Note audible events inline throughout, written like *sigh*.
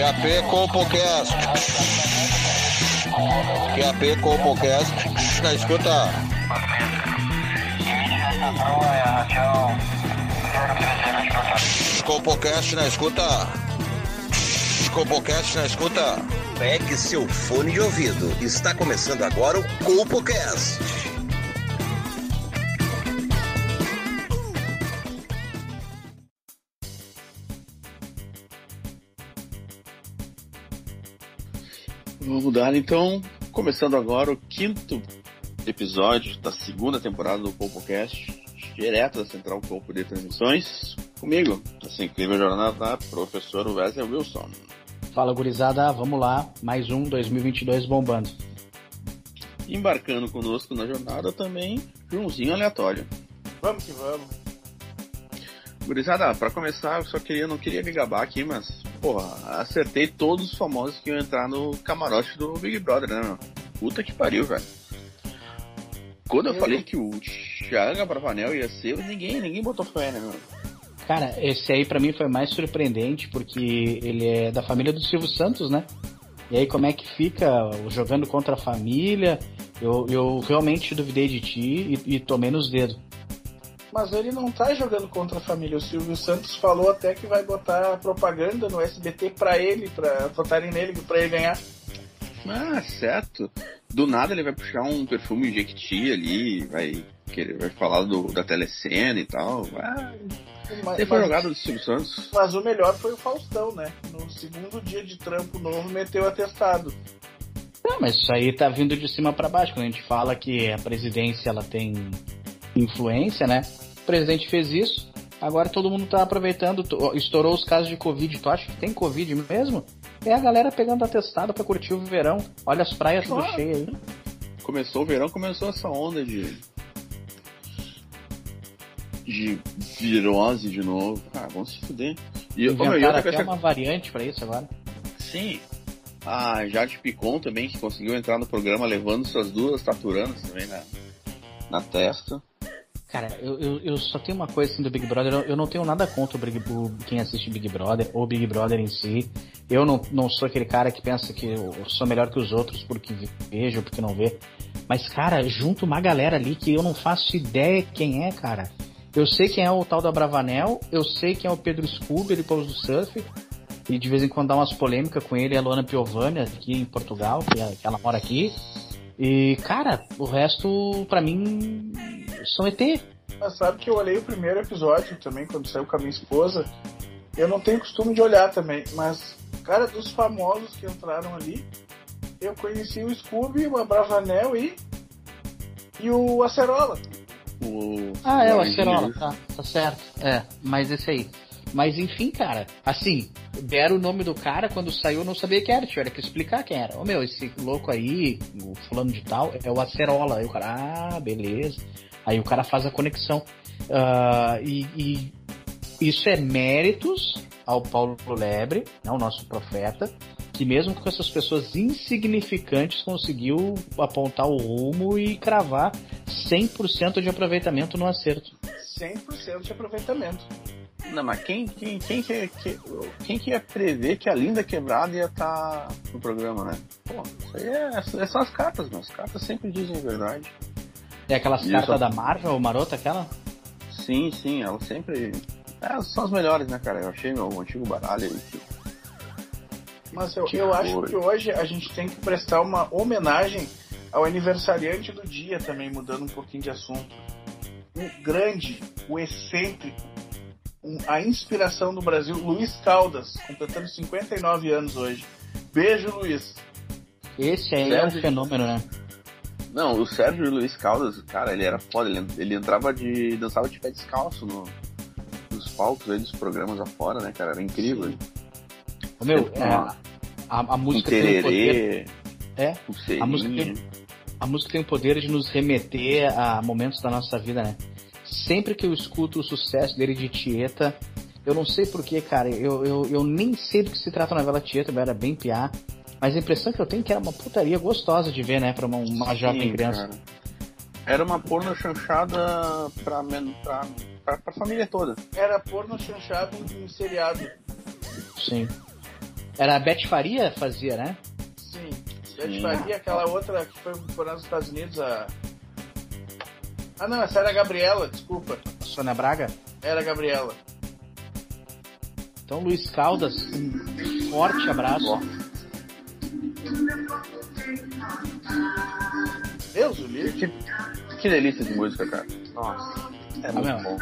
QAP Compocast. QAP Compocast. Na escuta. Compocast na escuta. Compocast na escuta. Pegue seu fone de ouvido. Está começando agora o Compocast. Vamos dar então, começando agora o quinto episódio da segunda temporada do Compocast, direto da Central Corpo de Transmissões. Comigo, essa incrível jornada da professor Wesley Wilson. Fala gurizada, vamos lá, mais um 2022 bombando. Embarcando conosco na jornada também, Joãozinho Aleatório. Vamos que vamos. Gurizada, pra começar, eu só queria, não queria me gabar aqui, mas, porra, acertei todos os famosos que iam entrar no camarote do Big Brother, né, meu? Puta que pariu, velho. Quando eu, Eu- falei que o Thiago Bravanel ia ser, ninguém, ninguém botou fé, né, meu? Cara, esse aí pra mim foi mais surpreendente porque ele é da família do Silvio Santos, né? E aí como é que fica jogando contra a família? Eu, eu realmente duvidei de ti e, e tomei nos dedos. Mas ele não tá jogando contra a família. O Silvio Santos falou até que vai botar propaganda no SBT pra ele, pra votarem nele, pra ele ganhar. Ah, certo. Do nada ele vai puxar um perfume Jequiti ali, vai querer, vai falar do, da telecena e tal. Ah, Mas, ele foi jogado do Silvio Santos. mas o melhor foi o Faustão, né? No segundo dia de trampo novo, meteu atestado. Não, mas isso aí tá vindo de cima pra baixo. Quando a gente fala que a presidência ela tem influência, né? O presidente fez isso, agora todo mundo tá aproveitando, to- estourou os casos de Covid. Tu acha que tem Covid mesmo? É a galera pegando atestado pra curtir o verão. Olha as praias tudo Claro. cheias aí. Começou o verão, começou essa onda de. de virose de novo. Ah, vamos se fuder. E eu, e Inventaram outra até uma variante pra isso agora. Sim. A Jade Picon também, que conseguiu entrar no programa levando suas duas taturanas também na, na testa. Cara, eu, eu, eu só tenho uma coisa assim do Big Brother, eu, não tenho nada contra o, Big, o- quem assiste Big Brother ou Big Brother em si. Eu não, não sou aquele cara que pensa que eu sou melhor que os outros porque vejo porque não vê. Mas, cara, junto uma galera ali que eu não faço ideia quem é, cara. Eu sei quem é o tal da Bravanel, eu sei quem é o Pedro Scooby, ele pôs do surf. E de vez em quando dá umas polêmicas com ele, a Luana Piovani, aqui em Portugal, é- que ela mora aqui. E, cara, o resto, pra mim, são ET. Mas sabe que eu olhei o primeiro episódio também, quando saiu com a minha esposa. Eu não tenho costume de olhar também, mas, cara, dos famosos que entraram ali, eu conheci o Scooby, o Abravanel e. e o Acerola. O, Ah, é, o. Acerola, tá, tá certo. É, mas esse aí. Mas enfim, cara, assim, deram o nome do cara, quando saiu eu não sabia quem era, tiveram que explicar quem era. Ô meu, esse louco aí, o fulano de tal, é o Acerola. Aí o cara, ah, beleza. Aí o cara faz a conexão. Ah, e, e isso é méritos ao Paulo Lebre, né, o nosso profeta, que mesmo com essas pessoas insignificantes conseguiu apontar o rumo e cravar 100% de aproveitamento no acerto. 100% de aproveitamento. Não, mas quem, quem, quem, que, que- quem que ia prever que a Linda Quebrada ia estar no programa, né? Pô, isso aí é, é só as cartas, mas as cartas sempre dizem a verdade. É aquelas Isso. cartas da Marvel, o Marota, aquela? Sim, sim, elas sempre. É, são as melhores, né, cara? Eu achei meu antigo baralho aí. Que... Mas eu, Que eu acho que hoje a gente tem que prestar uma homenagem ao aniversariante do dia também, mudando um pouquinho de assunto. O grande, o excêntrico, um- a inspiração do Brasil, Luiz Caldas, completando 59 anos hoje. Beijo, Luiz. Esse aí é um Sérgio. fenômeno, né? Não, o Sérgio Luiz Caldas, cara, ele era foda, ele, ele entrava de. dançava de pé descalço no, nos palcos aí dos programas afora, né, cara? Era incrível. Ô, meu, é, a, a Um música tem o poder. tererê, É, pulseirinha. a música tem, a música tem o poder de nos remeter a momentos da nossa vida, né? Sempre que eu escuto o sucesso dele de Tieta, eu não sei porquê, cara, eu, eu, eu nem sei do que se trata a novela Tieta, eu era bem piá. Mas a impressão que eu tenho é que era uma putaria gostosa de ver, né, pra uma, uma jovem Sim, criança. cara. Era uma porno chanchada pra, men- pra, pra, pra família toda. Era porno chanchado em seriado. Sim. Era a Beth Faria fazia, né? Sim. Beth Faria, aquela outra que foi morar nos Estados Unidos, a. Ah não, essa era a Gabriela, desculpa. Sônia Braga? Era a Gabriela. Então, Luiz Caldas, um forte abraço. Deus o livre. Que, que delícia de música, cara. Nossa. É Ah, muito meu. bom.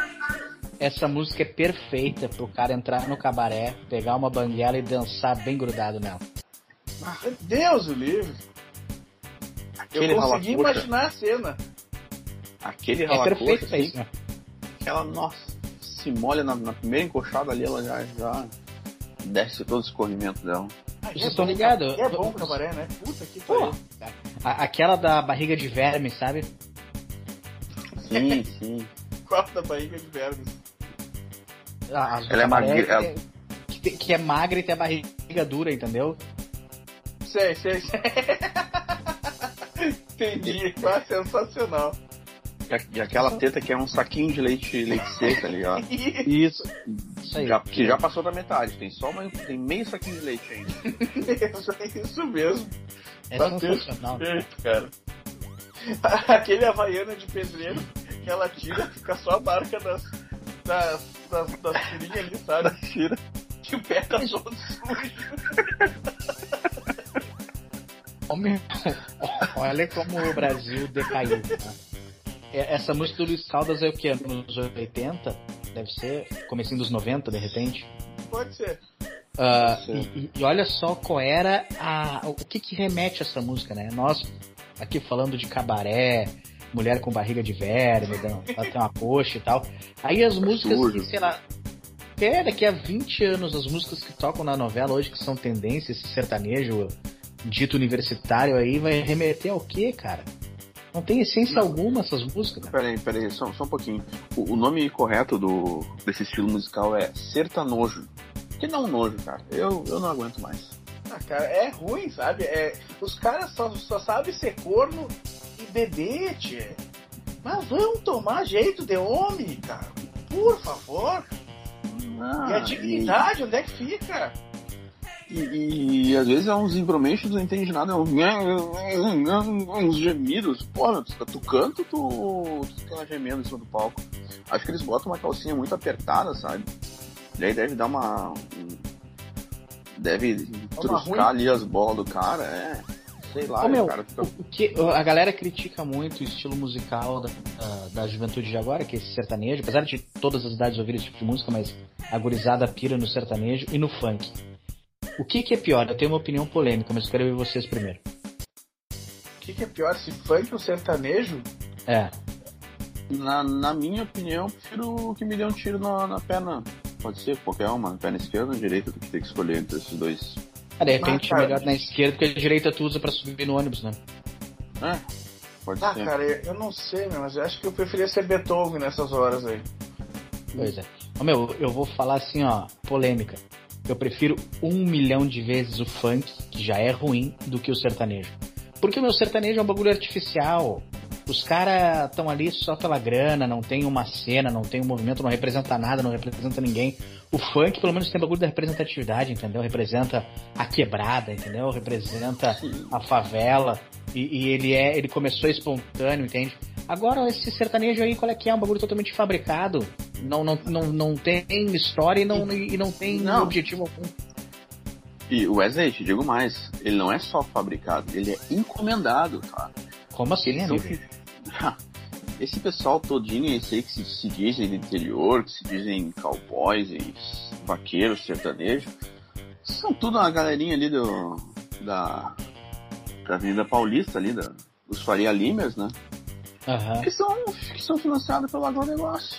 Essa música é perfeita pro cara entrar no cabaré, pegar uma banguela e dançar bem grudado nela. Deus o livre. Aquele Eu consegui imaginar a cena. Aquele É perfeito pra assim, isso, né? Aquela, nossa, se molha na, na primeira encoxada ali, ela já, já desce todo o escorrimento dela. Ah, Vocês é estão bom, ligados? É bom o cabaré, né? Puta que Pô, pariu. aquela da barriga de verme, sabe? Sim, sim. *laughs* Qual da barriga de vermes? A- as Ela é magra- ela- Que, que- que é magra e tem a barriga dura, entendeu? Sei, sei, sei. *laughs* Entendi. Ah, sensacional. E, aquela teta que é um saquinho de leite, leite seco, tá ligado? *laughs* Isso. Isso aí. Já, que já passou da metade, tem só uma, tem meio saquinho de leite ainda. *laughs* Isso, isso mesmo. É Tá sensacional. perfeito, cara. *laughs* Aquele havaiana de pedreiro que ela tira, fica só a marca das, das, das, das tirinhas ali, sabe? Tira. Que o pé tá todo sujo. Olha como o Brasil decaiu. né? É- Essa música do Luiz Caldas é o que? Nos 80? Deve ser comecinho dos 90, de repente. Pode ser. Pode e, e- e olha só qual era a, o que que remete essa música, né? Nós aqui falando de cabaré, mulher com barriga de verme, ela *laughs* tem uma coxa e tal. Aí as músicas, sujo. sei lá, é, daqui a 20 anos, as músicas que tocam na novela hoje, que são tendência, esse sertanejo dito universitário aí, vai remeter ao quê, cara? Não tem essência alguma essas músicas. Peraí, peraí, só, só um pouquinho. O, o nome correto do, desse estilo musical é sertanojo. Que não um nojo, cara. Eu, eu não aguento mais. Ah, cara, é ruim, sabe? É, os caras só, só sabem ser corno e beber, tchê. Mas vamos tomar jeito de homem, cara. Por favor. Ah, e a dignidade, onde é que fica? E, e, e às vezes é uns embromeixos, não entende nada, é uns, uns gemidos. Porra, tu, tu canta, tu, tu fica gemendo em cima do palco. Acho que eles botam uma calcinha muito apertada, sabe? E aí deve dar uma. um- Deve truscar ruim. ali as bolas do cara, é. Sei lá, Ô, meu, o cara fica. O que, a galera critica muito o estilo musical da, ah, da juventude de agora, que é esse sertanejo, apesar de todas as idades ouvirem esse tipo de música, mas a gurizada pira no sertanejo e no funk. O que, que é pior? Eu tenho uma opinião polêmica, mas eu quero ver vocês primeiro. O que, que é pior, se funk ou sertanejo? É. Na, na minha opinião, eu prefiro que me dê um tiro na, na perna. Pode ser qualquer uma, na perna esquerda ou na direita, tu tem que escolher entre esses dois. Ah, de repente Ah, melhor na esquerda, porque a direita tu usa pra subir no ônibus, né? É, pode Ah, ser. cara, eu eu não sei, meu, mas eu acho que eu preferia ser Beethoven nessas horas aí. Pois é. Ô, meu, eu vou falar assim, ó, polêmica. Eu prefiro um milhão de vezes o funk, que já é ruim, do que o sertanejo. Porque o meu sertanejo é um bagulho artificial. Os caras estão ali só pela grana, não tem uma cena, não tem um movimento, não representa nada, não representa ninguém. O funk, pelo menos, tem bagulho da representatividade, entendeu? Representa a quebrada, entendeu? Representa a favela. E, e ele é, ele começou espontâneo, entende? Agora, esse sertanejo aí, qual é que é? Um bagulho totalmente fabricado. Não, não, não, não tem história e não, e não tem Não. objetivo algum. E o Wesley, te digo mais, ele não é só fabricado, ele é encomendado, cara. Como assim, Eles são amigo? *laughs* Esse pessoal todinho, esse aí que se, se dizem do interior, que se dizem cowboys e vaqueiros, sertanejos, são tudo uma galerinha ali do, da, da Avenida Paulista ali, da, dos Faria Limers, né? Aham. Que são, que são financiados pelo agronegócio.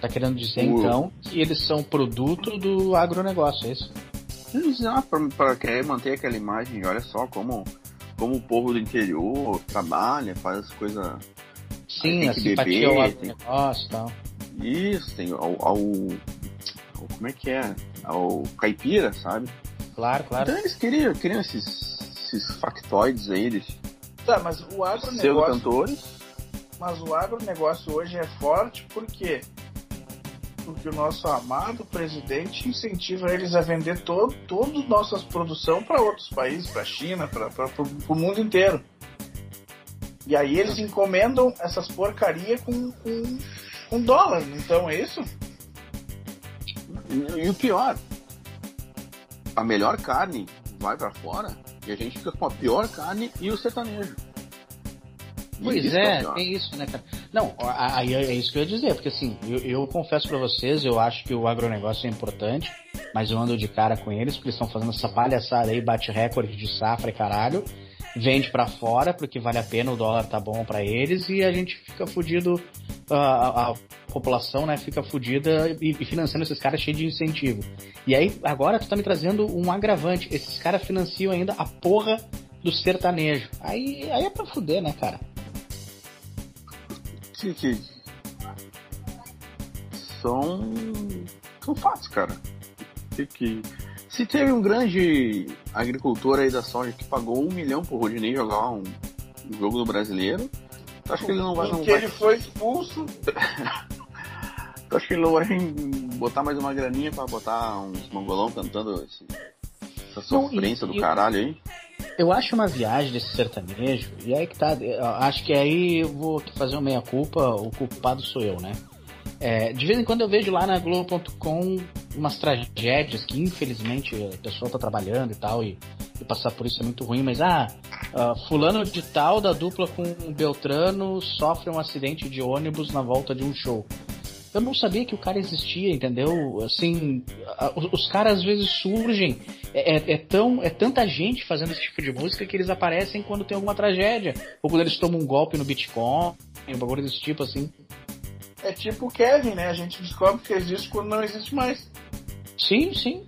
Tá querendo dizer, O- então, que eles são produto do agronegócio, é isso? Ah, pra, pra querer manter aquela imagem, olha só como, como o povo do interior trabalha, faz as coisas. Sim, tem a que simpatia ao beber, tem- agronegócio e tal. Isso, tem ao, ao, ao- Como é que é? Ao caipira, sabe? Claro, claro. Então eles queriam, queriam esses, esses factoides aí, eles Tá, mas o agronegócio, pseudo-cantores. mas o agronegócio hoje é forte porque porque o nosso amado presidente incentiva eles a vender todo, toda nossa produção para outros países, para a China, para o mundo inteiro. E aí eles encomendam essas porcaria com, com, com dólar, então é isso? E o pior, a melhor carne vai para fora e a gente fica com a pior carne e o sertanejo. Pois isso é, é isso, né, cara? Não, aí é isso que eu ia dizer, porque assim, eu, eu confesso para vocês, eu acho que o agronegócio é importante, mas eu ando de cara com eles, porque eles estão fazendo essa palhaçada aí, bate recorde de safra e caralho, vende para fora porque vale a pena, o dólar tá bom para eles e a gente fica fudido, a, a, população, né, fica fudida e, e, financiando esses caras cheio de incentivo. E aí, agora tu tá me trazendo um agravante, esses caras financiam ainda a porra do sertanejo. Aí, aí é pra fuder, né, cara? Que, que... São... São fatos, cara. Que, que se teve um grande agricultor aí da soja que pagou um milhão pro Rodinei jogar um, um jogo do brasileiro, acho que ele não vai. Não Porque ele foi expulso. *laughs* acho que ele não vai botar mais uma graninha pra botar uns mongolão cantando esse, essa sofrência não, e, do caralho aí. Eu acho uma viagem desse sertanejo, e aí que tá. Acho que aí eu vou fazer uma meia-culpa, o culpado sou eu, né? É, de vez em quando eu vejo lá na Globo.com umas tragédias que infelizmente a pessoa tá trabalhando e tal, e, e passar por isso é muito ruim, mas ah, uh, fulano de tal da dupla com Beltrano sofre um acidente de ônibus na volta de um show. Eu não sabia que o cara existia, entendeu? Assim, os, os caras às vezes surgem, é, é, é, tão, é tanta gente fazendo esse tipo de música que eles aparecem quando tem alguma tragédia, ou quando eles tomam um golpe no Bitcoin, um bagulho desse tipo assim é tipo o Kevin, né? A gente descobre que existe quando não existe mais. Sim, sim.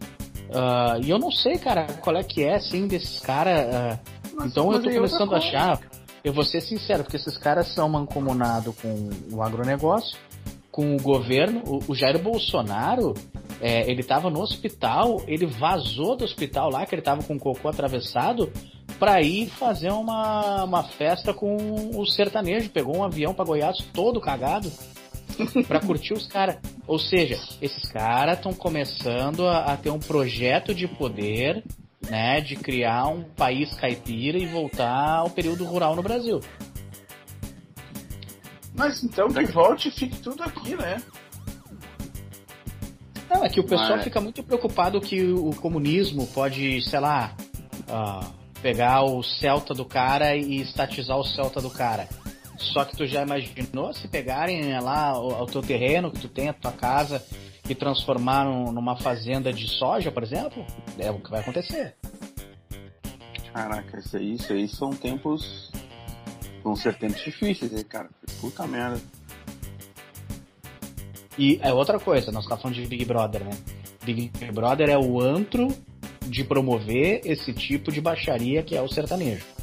Uh, e eu não sei, cara, qual é que é, assim, desses caras. Uh, então eu tô começando a achar. Eu vou ser sincero, porque esses caras são mancomunados com o agronegócio, com o governo. O, o Jair Bolsonaro, é, ele tava no hospital, ele vazou do hospital lá, que ele tava com o cocô atravessado, pra ir fazer uma, uma festa com o sertanejo. Pegou um avião pra Goiás todo cagado *laughs* para curtir os caras. Ou seja, esses caras estão começando a, a, ter um projeto de poder, né, de criar um país caipira e voltar ao período rural no Brasil. Mas então que volte e fique tudo aqui, né? Não, é que o pessoal Mas... fica muito preocupado que o comunismo pode, sei lá, uh, pegar o Celta do cara e estatizar o Celta do cara. Só que tu já imaginou se pegarem lá o, o teu terreno que tu tem, a tua casa, e transformar numa fazenda de soja, por exemplo? É o que vai acontecer. Caraca, isso aí, isso aí são tempos. Vão ser tempos difíceis cara. Puta merda. E é outra coisa, nós estamos falando de Big Brother, né? Big Brother é o antro de promover esse tipo de baixaria que é o sertanejo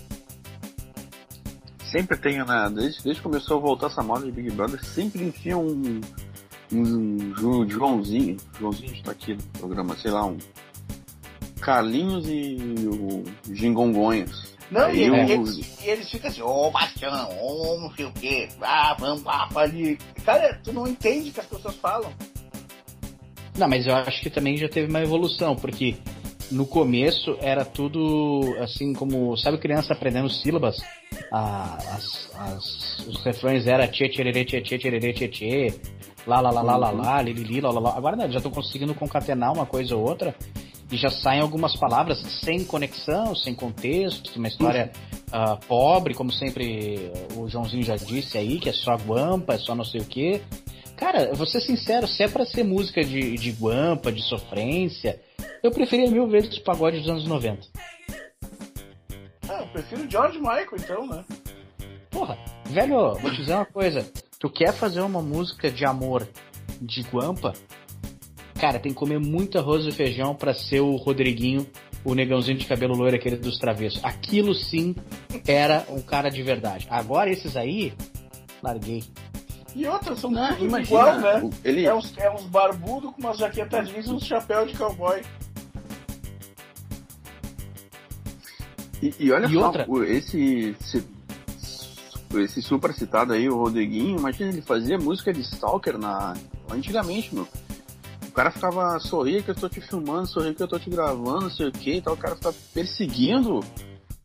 sempre tenho, né? Desde, desde que começou a voltar essa moda de Big Brother, sempre enfia um, um, um Joãozinho, Joãozinho está aqui no programa, sei lá, um Carlinhos e o Gingongonhas. Não, e, o... eles, e, eles, ficam assim, ô oh, Bastião, ô oh, não sei o que, ah, vamos lá, ali. Cara, tu não entende o que as pessoas falam. Não, mas eu acho que também já teve uma evolução, porque no começo era tudo assim como. Sabe criança aprendendo sílabas? Ah, as, as, os refrões era tchê, tchererê, tchê, tchê, tchererê, tchê, tchê, lá, lá, lá, lá, lá, lá, li, li, lá, lá, lá. Agora né, já estão conseguindo concatenar uma coisa ou outra e já saem algumas palavras sem conexão, sem contexto, uma história uh, pobre, como sempre o Joãozinho já disse aí, que é só guampa, é só não sei o quê. Cara, vou ser sincero, se é pra ser música de, de guampa, de sofrência, eu preferia mil vezes o pagode dos anos 90. Eu prefiro George Michael então, né? Porra, velho, vou te dizer uma coisa. Tu quer fazer uma música de amor de guampa? Cara, tem que comer muito arroz e feijão para ser o Rodriguinho, o negãozinho de cabelo loiro, aquele dos travessos. Aquilo sim era um cara de verdade. Agora esses aí, larguei. E outras são não, tudo imagina, igual, né? Ele... É, uns, é uns barbudos com umas jaquetas jeans e uns chapéu de cowboy. E, e olha e só, outra? esse, esse, esse super citado aí, o Rodriguinho, imagina, ele fazia música de Stalker na, antigamente, meu. cara ficava, sorria que eu tô te filmando, sorria que eu tô te gravando, não sei o que e tal. O cara ficava perseguindo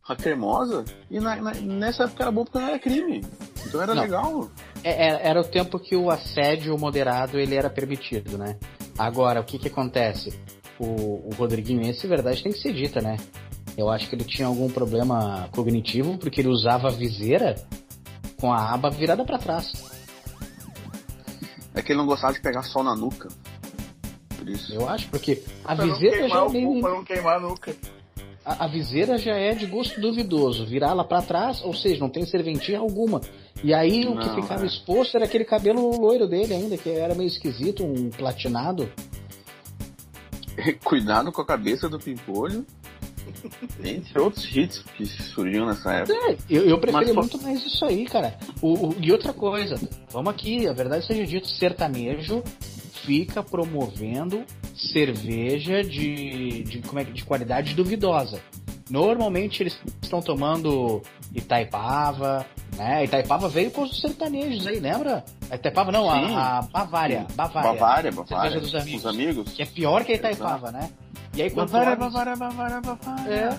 a cremosa. E na, na, nessa época era bom porque não era crime. Então era Não. legal. É, é- era o tempo que o assédio moderado ele era permitido, né? Agora, o que que acontece? O, o Rodriguinho, esse verdade tem que ser dita, né? Eu acho que ele tinha algum problema cognitivo porque ele usava a viseira com a aba virada pra trás. É que ele não gostava de pegar sol na nuca. Por isso. Eu acho, porque a Pra não viseira já é o meio... pra não queimar a nuca. a, a viseira já é de gosto duvidoso. Virá-la pra trás, ou seja, não tem serventia alguma. E aí o que Não, ficava é. exposto era aquele cabelo loiro dele ainda, que era meio esquisito, um platinado. *laughs* Cuidado com a cabeça do pimpolho. Entre outros hits que surgiam nessa época. É, eu, eu preferia Mas, pô- muito mais isso aí, cara. O, o- e outra coisa, vamos aqui, a verdade seja dito, sertanejo fica promovendo cerveja de, de, como é, de qualidade duvidosa. Normalmente eles estão tomando Itaipava, né? Itaipava veio com os sertanejos aí, lembra? Itaipava não, a, a Bavária, Bavária. Bavária, Bavária. Cerveja dos amigos. Os amigos. Que é pior que a Itaipava, né? E aí quando olha- Bavária, Bavária, Bavária. É.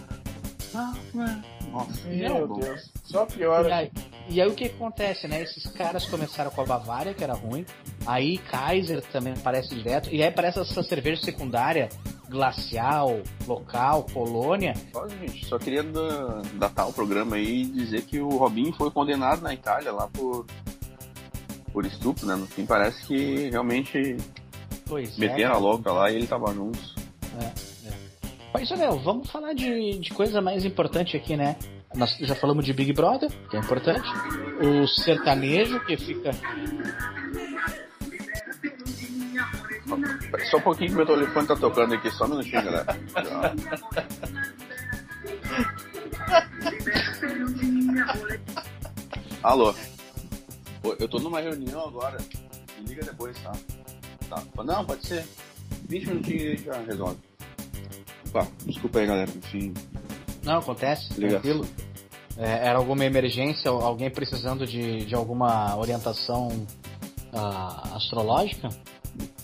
Nossa, Meu. Deus. Só E piora. aí, e aí o que acontece, né? Esses caras começaram com a Bavária, que era ruim. Aí Kaiser também aparece direto. E aí aparece essa cerveja secundária, glacial, local, Polônia. Só, gente, só queria da- datar o programa aí e dizer que o Robinho foi condenado na Itália lá por, por estupro, né? No fim parece que realmente Pois meteram a é. louca lá e ele tava junto. Mas, Léo, vamos falar de, de coisa mais importante aqui, né? Nós já falamos de Big Brother, que é importante. O sertanejo, que fica. Só um pouquinho que meu telefone tá tocando aqui, só um minutinho, galera. Alô? Eu tô numa reunião agora. Me liga depois, tá? Tá. Não, pode ser. 20 minutinhos e a gente já resolve. Pá, desculpa aí, galera. Enfim. Não, acontece, Liga. tranquilo. É, era alguma emergência, alguém precisando de, de alguma orientação ah, astrológica?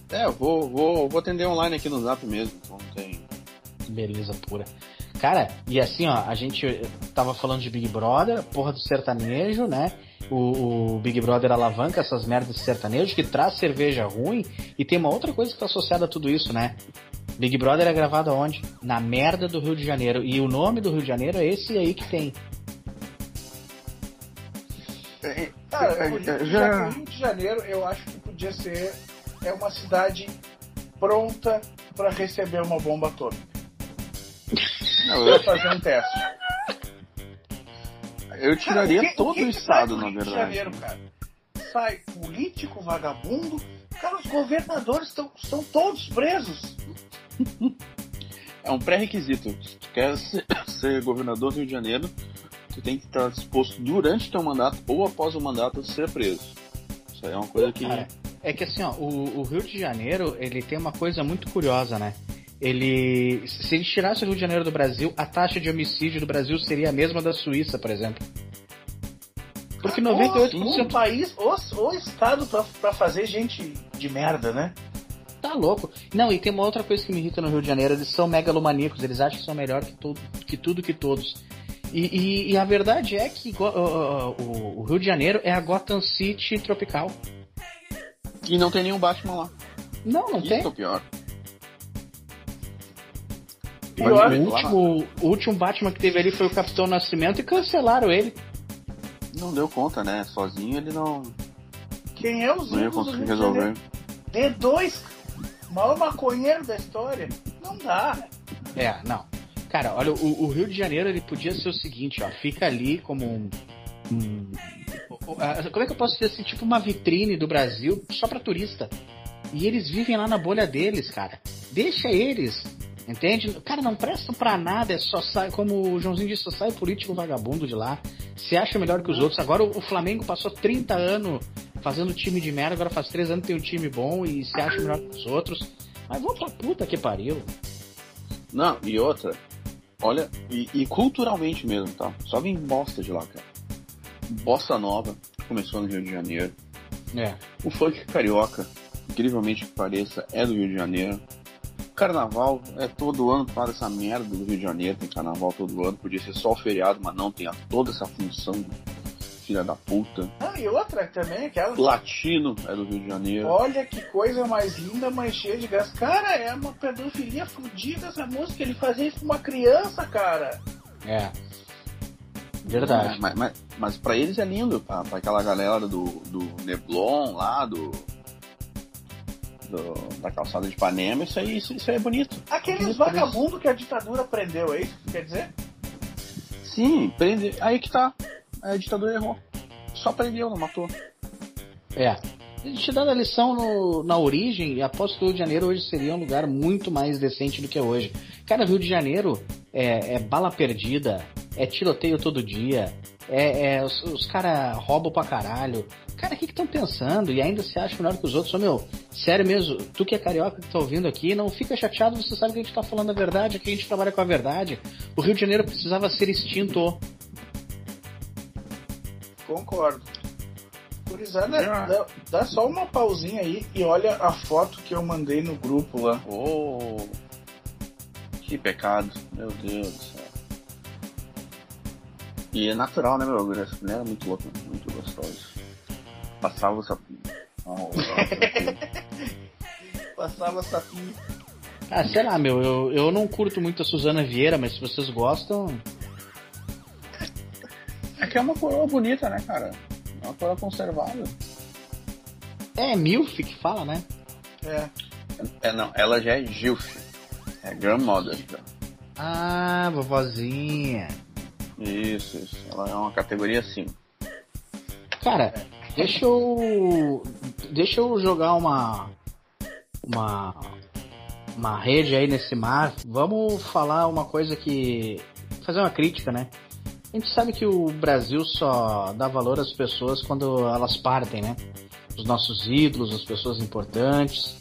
É, eu vou, vou, vou atender online aqui no Zap mesmo. Então não tem. Beleza pura. Cara, e assim, ó, a gente tava falando de Big Brother, porra do sertanejo, né? O, o Big Brother alavanca essas merdas de sertanejo que traz cerveja ruim. E tem uma outra coisa que tá associada a tudo isso, né? Big Brother é gravado aonde? Na merda do Rio de Janeiro. E o nome do Rio de Janeiro é esse aí que tem. Cara, É, o Rio, é, de já- Ja- o Rio de Janeiro eu acho que podia ser é uma cidade pronta para receber uma bomba atômica. Não, eu, fazer um teste. Eu tiraria Cara, todo que o que estado, sai do na Rio de verdade. Janeiro, cara? Sai político, vagabundo. Cara, os governadores estão estão todos presos. É um pré-requisito. Se tu quer ser, *coughs* ser governador do Rio de Janeiro, tu tem que estar disposto durante teu mandato ou após o mandato a ser preso. Isso aí é uma coisa que. Cara, é que assim, ó, o, o Rio de Janeiro, ele tem uma coisa muito curiosa, né? Ele. Se ele tirasse o Rio de Janeiro do Brasil, a taxa de homicídio do Brasil seria a mesma da Suíça, por exemplo. Porque O 98% país, o, o estado pra, pra fazer gente de merda, né? tá louco. Não, e tem uma outra coisa que me irrita no Rio de Janeiro, eles são megalomaníacos, eles acham que são melhor que, tudo que tudo que todos. E, e- e a verdade é que o- o, o Rio de Janeiro é a Gotham City tropical. E não tem nenhum Batman lá. Não, não Isso tem. é o pior. Pior, O último, o último Batman que teve ali foi o Capitão Nascimento e cancelaram ele. Não deu conta, né? Sozinho ele não, Quem é os não ia conseguir Rio de resolver. Janeiro? D2, o maior maconheiro da história. Não dá. É, não. Cara, olha, o, o Rio de Janeiro ele podia ser o seguinte, ó, fica ali como um, um- como é que eu posso dizer assim, tipo uma vitrine do Brasil só pra turista. E eles vivem lá na bolha deles, cara. Deixa eles, entende? Cara, não prestam pra nada, é só sai, como o Joãozinho disse, só sai político vagabundo de lá. Se acha melhor que os outros. Agora o, Flamengo passou 30 anos fazendo time de merda, agora faz 3 anos tem um time bom e se acha melhor que os outros. Mas vão pra puta que pariu. Não, e outra, olha, e, e culturalmente mesmo, tá? Só vem bosta de lá, cara. Bossa nova, começou no Rio de Janeiro. É. O funk carioca incrivelmente que pareça, é do Rio de Janeiro. Carnaval é todo ano para essa merda do Rio de Janeiro, tem carnaval todo ano, podia ser só o feriado, mas não tem toda essa função, filha da puta. Ah, e outra também, aquela. Latino é do Rio de Janeiro. Olha que coisa mais linda, mais cheia de gás. Cara, é uma pedofilia fodida essa música. Ele fazia isso com uma criança, cara. É. Verdade. É, mas, mas, mas pra eles é lindo, pra, pra aquela galera do, do Neblon lá, do, do- da calçada de Ipanema, isso aí, isso, isso aí é bonito. Aqueles vagabundos que a ditadura prendeu, é isso que quer dizer? Sim, prende. Aí que tá. A ditadura errou. Só prendeu, não matou. É. Te dando a lição no- na origem, aposto que o Rio de Janeiro hoje seria um lugar muito mais decente do que é hoje. Cara, Rio de Janeiro é, é bala perdida, é tiroteio todo dia, é, é- os, os caras roubam pra caralho. Cara, o que estão pensando? E ainda se acha melhor que os outros? Ô meu, sério mesmo, tu que é carioca que tá ouvindo aqui, não fica chateado, você sabe que a gente tá falando a verdade, que a gente trabalha com a verdade. O Rio de Janeiro precisava ser extinto. Concordo. Gurizada, Ah. dá, dá só uma pausinha aí e olha a foto que eu mandei no grupo lá. Oh, que pecado, meu Deus do céu. E é natural, né, meu? Guri? Essa mulher é muito louca, muito gostosa. Passava o sapinho. Oh, Passava sapinho. Ah, sei lá, meu, eu, eu não curto muito a Suzana Vieira, mas se vocês gostam, é que é uma coroa bonita, né, cara? É uma coroa conservada. É MILF que fala, né? É. É, não, ela já é Gilf. É grandmother. já. Ah, vovozinha. Isso, isso. Ela é uma categoria acima. Cara, deixa eu. Deixa eu jogar uma. Uma. Uma rede aí nesse mar. Vamos falar uma coisa que. Fazer uma crítica, né? A gente sabe que o Brasil só dá valor às pessoas quando elas partem, né? Os nossos ídolos, as pessoas importantes.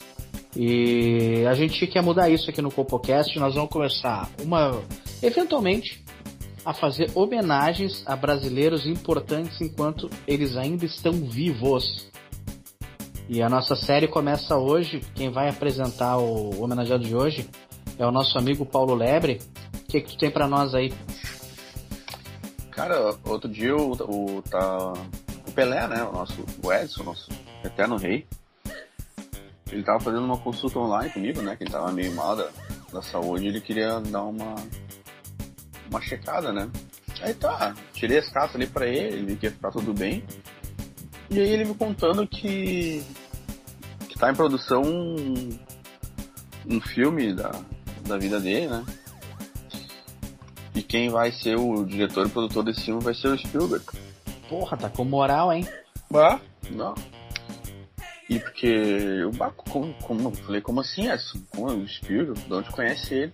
E a gente quer mudar isso aqui no CopoCast. Nós vamos começar uma. Eventualmente, a fazer homenagens a brasileiros importantes enquanto eles ainda estão vivos. E a nossa série começa hoje. Quem vai apresentar o homenageado de hoje é o nosso amigo Paulo Lebre. O que, que tu tem pra nós aí? Cara, outro dia o, o, tá, o Pelé, né? O nosso o Edson, nosso eterno rei. Ele tava fazendo uma consulta online comigo, né? Que ele tava meio mal da, da saúde ele queria dar uma, uma checada, né? Aí tá, tirei as cartas ali pra ele, vi que ia ficar tudo bem. E aí ele me contando que, que tá em produção um, um filme da, da vida dele, né? E quem vai ser o diretor e produtor desse filme vai ser o Spielberg. Porra, tá com moral, hein? Ah, não. E porque eu como, como eu falei, como assim, Edson? Como é o Spielberg? De onde conhece ele?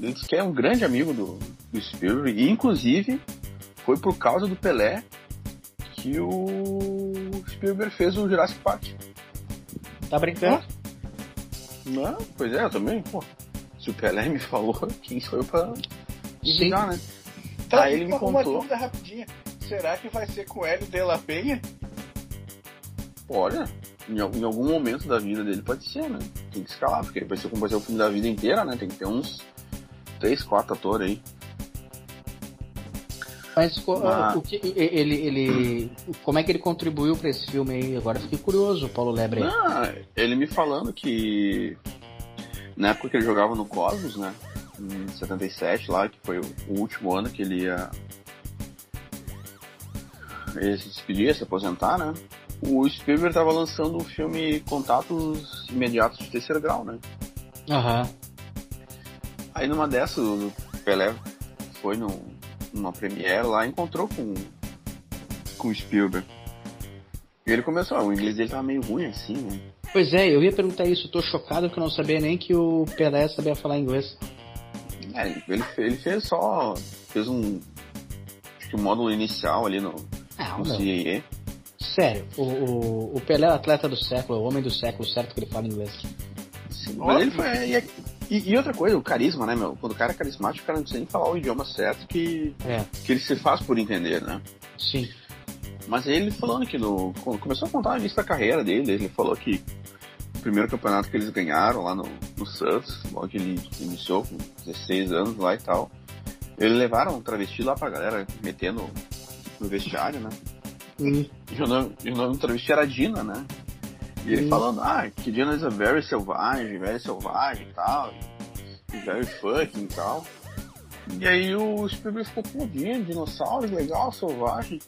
Ele disse que é um grande amigo do, do Spielberg. E inclusive foi por causa do Pelé que o Spielberg fez o Jurassic Park. Tá brincando? Não, pois é, eu também, pô. Se o Pelé me falou, quem sou eu pra Sim. duvidar, né? Tá, Aí ele me uma- uma contou. dúvida rapidinha. Será que vai ser com o Hélio de la Penha? Olha, em, em algum momento da vida dele pode ser, né? Tem que escalar, porque vai ser como vai ser o filme da vida inteira, né? Tem que ter uns três, quatro atores aí. Mas Ah. o que ele, ele. Como é que ele contribuiu pra esse filme aí? Agora fiquei curioso, Paulo Lebre. Ah, ele me falando que na época que ele jogava no Cosmos, né? Em 77 lá, que foi o, último ano que ele ia. Ele se despedir, se aposentar, né? O Spielberg tava lançando o filme Contatos Imediatos de Terceiro Grau, né? Aham. Aí numa dessas, o Pelé foi no, numa premiere lá e encontrou com, com o Spielberg. E ele começou, ah, o inglês dele tava meio ruim assim, né? Pois é, eu ia perguntar isso. Eu tô chocado que eu não sabia nem que o Pelé sabia falar inglês. É, ele, ele fez só. fez um. Acho que um módulo inicial ali no, Ah, no. Sério, o, o, o Pelé é o atleta do século, é o homem do século, certo que ele fala inglês. Sim, mas ele foi. E, e- outra coisa, o carisma, né, meu? Quando o cara é carismático, o cara não precisa nem falar o idioma certo que, É, que ele se faz por entender, né? sim. Mas ele falando que no. Começou a contar a início da carreira dele, ele falou que primeiro campeonato que eles ganharam lá no, no Santos, logo que ele iniciou com 16 anos lá e tal. Eles levaram um travesti lá pra galera, metendo no vestiário, né? Hum. E o nome, e o nome do travesti era Dina, né? E ele Hum. falando, ah, que Dina is a very selvagem, very selvagem e tal, e very fucking e tal. E aí o Spielberg ficou, pô, Dina, dinossauro, legal, selvagem.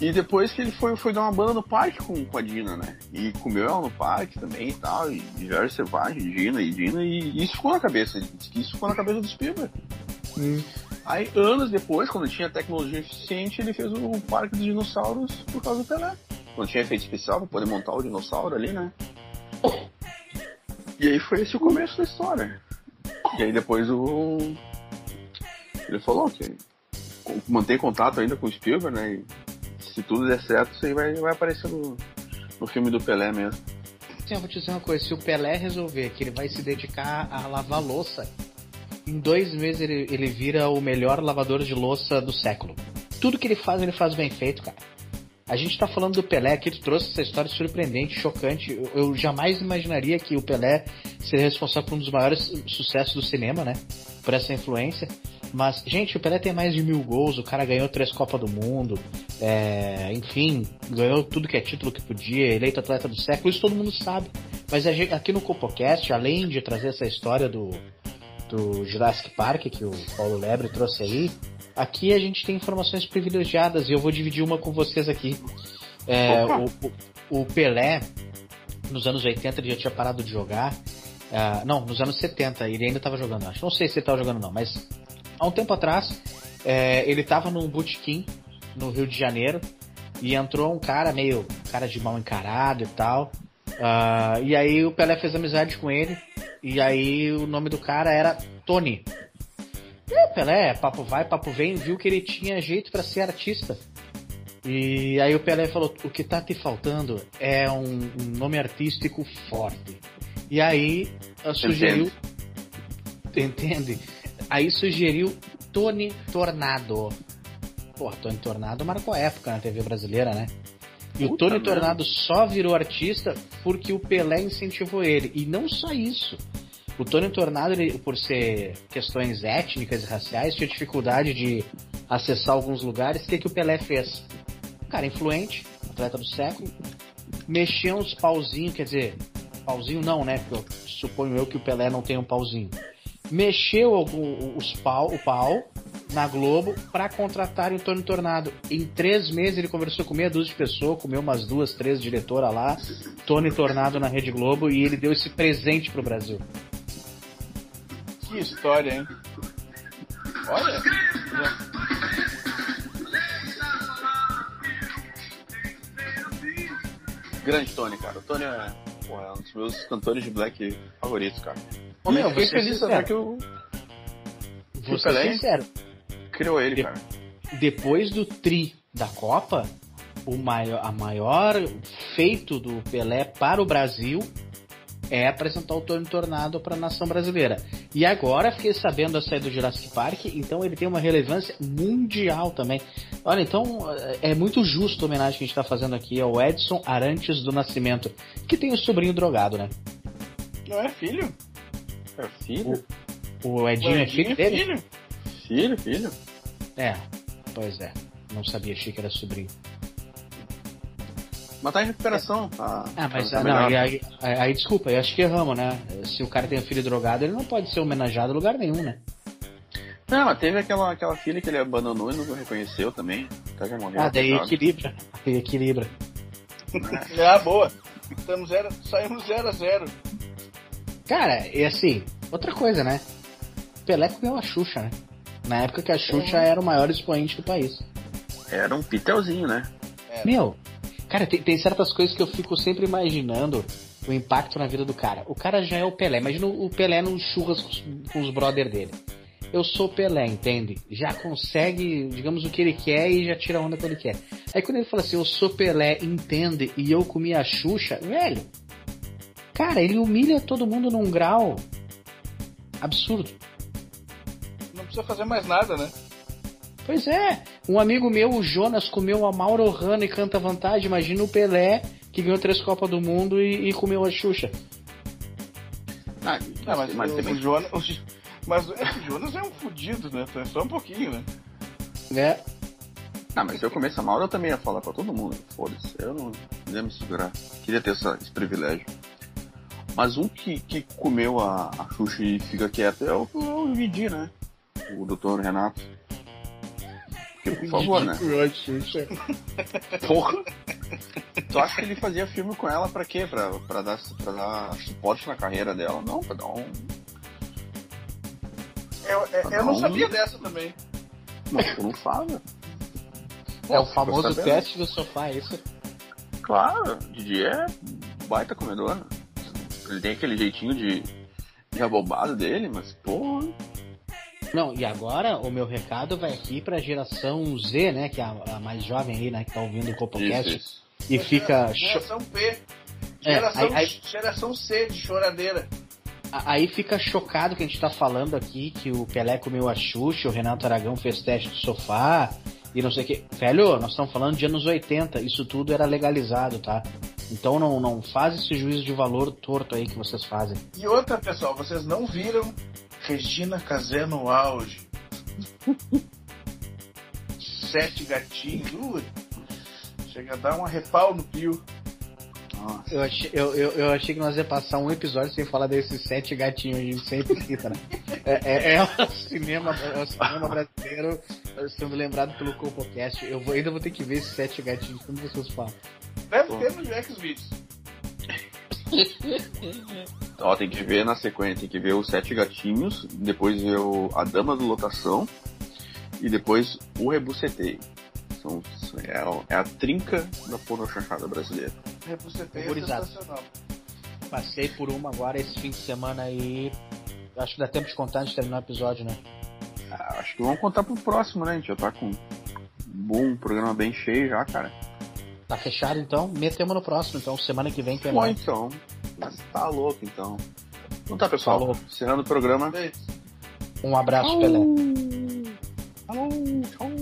E depois que ele foi, foi dar uma banda no parque com, com a Dina, né? E comeu ela no parque também e tal, e, very selvagem, Dina e Dina, e isso ficou na cabeça, isso ficou na cabeça do Spielberg. Aí, anos depois, quando tinha tecnologia eficiente, ele fez o Parque dos Dinossauros por causa do Pelé. Quando tinha efeito especial pra poder montar o dinossauro ali, né? E aí foi esse o começo da história. E aí depois o. Ele falou que mantém contato ainda com o Spielberg, né? E se tudo der certo, isso aí vai, vai aparecer no, no filme do Pelé mesmo. Sim, eu vou te dizer uma coisa, se o Pelé resolver que ele vai se dedicar a lavar louça, em dois meses ele, ele vira o melhor lavador de louça do século. Tudo que ele faz, ele faz bem feito, cara. A gente tá falando do Pelé, que ele trouxe essa história surpreendente, chocante. Eu, eu jamais imaginaria que o Pelé seria responsável por um dos maiores sucessos do cinema, né? Por essa influência. Mas, gente, o Pelé tem mais de mil gols, o cara ganhou três Copas do Mundo, é, enfim, ganhou tudo que é título que podia, eleito atleta do século, isso todo mundo sabe. Mas gente, aqui no CopoCast, além de trazer essa história do, do Jurassic Park, que o Paulo Lebre trouxe aí, aqui a gente tem informações privilegiadas e eu vou dividir uma com vocês aqui. É, o, o, Pelé, nos anos 80, ele já tinha parado de jogar. Ah, não, nos anos 70, ele ainda estava jogando, acho. Não sei se ele estava jogando, não, mas há um tempo atrás, é, ele estava num botequim no Rio de Janeiro e entrou um cara meio cara de mal encarado e tal. Ah, e aí o Pelé fez amizade com ele. E aí o nome do cara era Tony. O Pelé, papo vai, papo vem, viu que ele tinha jeito para ser artista. E aí o Pelé falou: o que tá te faltando é um, um nome artístico forte. E aí ah, sugeriu. Entende? Aí sugeriu Tony Tornado. Pô, Tony Tornado marcou época na TV brasileira, né? E o Puta Tony merda. Tornado só virou artista porque o Pelé incentivou ele. E não só isso. O Tony Tornado, ele, por ser questões étnicas e raciais, tinha dificuldade de acessar alguns lugares. O que, que o Pelé fez? Um cara influente, atleta do século, mexeu uns pauzinhos, quer dizer, pauzinho não, né? Porque eu suponho eu que o Pelé não tem um pauzinho. Mexeu algum, os pau, o pau na Globo para contratarem o Tony Tornado. Em três meses ele conversou com meia dúzia de pessoas, comeu umas duas, três diretoras lá, Tony Tornado na Rede Globo e ele deu esse presente pro Brasil. Que história, hein? Olha. Grande Tony, cara. O Tony é, pô, é um dos meus cantores de black favoritos, cara. Ô, meu, fiquei ser feliz sincero. que o Vou ser Pelé? sincero, criou ele, cara. depois do tri da Copa, o maior, a maior feito do Pelé para o Brasil é apresentar o Tony Tornado para a nação brasileira. E agora fiquei sabendo a saída do Jurassic Park, então ele tem uma relevância mundial também. Olha, então é muito justo a homenagem que a gente está fazendo aqui ao Edson Arantes do Nascimento, que tem o sobrinho drogado, né? Não é filho? É filho? O Edinho é filho dele? filho? Filho, filho. É, pois é. Não sabia, achei que era sobrinho. Mas tá em recuperação. Tá, Ah, mas tá ah, não, aí, aí, aí, desculpa, eu acho que erramos, né? Se o cara tem um filho drogado, ele não pode ser homenageado em lugar nenhum, né? Não, mas teve aquela, aquela filha que ele abandonou e não reconheceu também. Até já morreu. Ah, daí equilibra. Aí equilibra. *laughs* Ah, boa. Estamos zero, saímos 0 a 0 Cara, e assim, outra coisa, né? Pelé comeu a Xuxa, né? Na época que a Xuxa era o maior expoente do país. Era um pitelzinho, né? Meu, cara, tem, tem certas coisas que eu fico sempre imaginando o impacto na vida do cara. O cara já é o Pelé. Imagina o Pelé num churras com os, brother dele. Eu sou o Pelé, entende? Já consegue, digamos, o que ele quer e já tira a onda quando ele quer. Aí quando ele fala assim, eu sou Pelé, entende? E eu comi a Xuxa, velho. Cara, ele humilha todo mundo num grau absurdo. Não precisa fazer mais nada, né? Pois é, um amigo meu, o Jonas, comeu a Mauro Rano e canta vantagem. Imagina o Pelé, que ganhou três Copas do Mundo e, e comeu a Xuxa. Ah, mas, mas, o, o Jonas, o, mas é o Jonas é um fudido, né? Só um pouquinho, né? É. Ah, mas se eu comesse mal, eu também ia falar pra todo mundo. Foda-se, eu não ia me segurar. Queria ter essa, esse privilégio. Mas um que, que comeu a, a Xuxa e fica quieto é o, o Vidi, né? O doutor Renato. Porque, por favor, né? Porra! Tu acha que ele fazia filme com ela pra quê? Pra, pra, dar, pra dar suporte na carreira dela? Não, pra dar um. Eu, eu, eu não sabia dessa também. Mas tu não fala. É o famoso teste do sofá, é isso? Claro, Didi é baita comedor. Ele tem aquele jeitinho de, de abobado dele, mas pô. Não, e agora o meu recado vai aqui pra geração Z, né? Que é a, a mais jovem aí, né? Que tá ouvindo o Copocast. Isso, isso. E fica. Geração P. É, Geração, aí- aí- geração C de choradeira. Aí fica chocado que a gente tá falando aqui que o Pelé comeu a Xuxa, o Renato Aragão fez teste de sofá e não sei o que. Velho, nós estamos falando de anos 80, isso tudo era legalizado, tá? Então não, não faz esse juízo de valor torto aí que vocês fazem. E outra, pessoal, vocês não viram Regina Casé no auge. *laughs* Sete gatinhos. Ui, chega a dar um arrepal no pio. Nossa. Eu achei, eu, eu, eu achei que nós ia passar um episódio sem falar desses sete gatinhos, a gente sempre cita, né? É, é, é o cinema, é o cinema brasileiro sendo lembrado pelo Copocast. Eu vou, ainda vou ter que ver esses sete gatinhos, como vocês falam. Deve ter no Xvideos. *laughs* Ó, tem que ver na sequência, tem que ver os Sete Gatinhos, depois ver o A Dama do Lotação e depois o Rebucetei. São, é, a- é a trinca da pornochanchada brasileira. Rebucetei é sensacional. Passei por uma agora esse fim de semana aí. Acho que dá tempo de contar antes de terminar o episódio, né? Ah, acho que vamos contar pro próximo, né? A gente já tá com um bom programa bem cheio já, cara. Tá fechado então? Metemos no próximo, então. Semana que vem tem Bom, mais. então. Mas tá louco, então. Então tá, pessoal. Falou. Encerrando o programa. Um abraço, Pelé. Falou, tchau.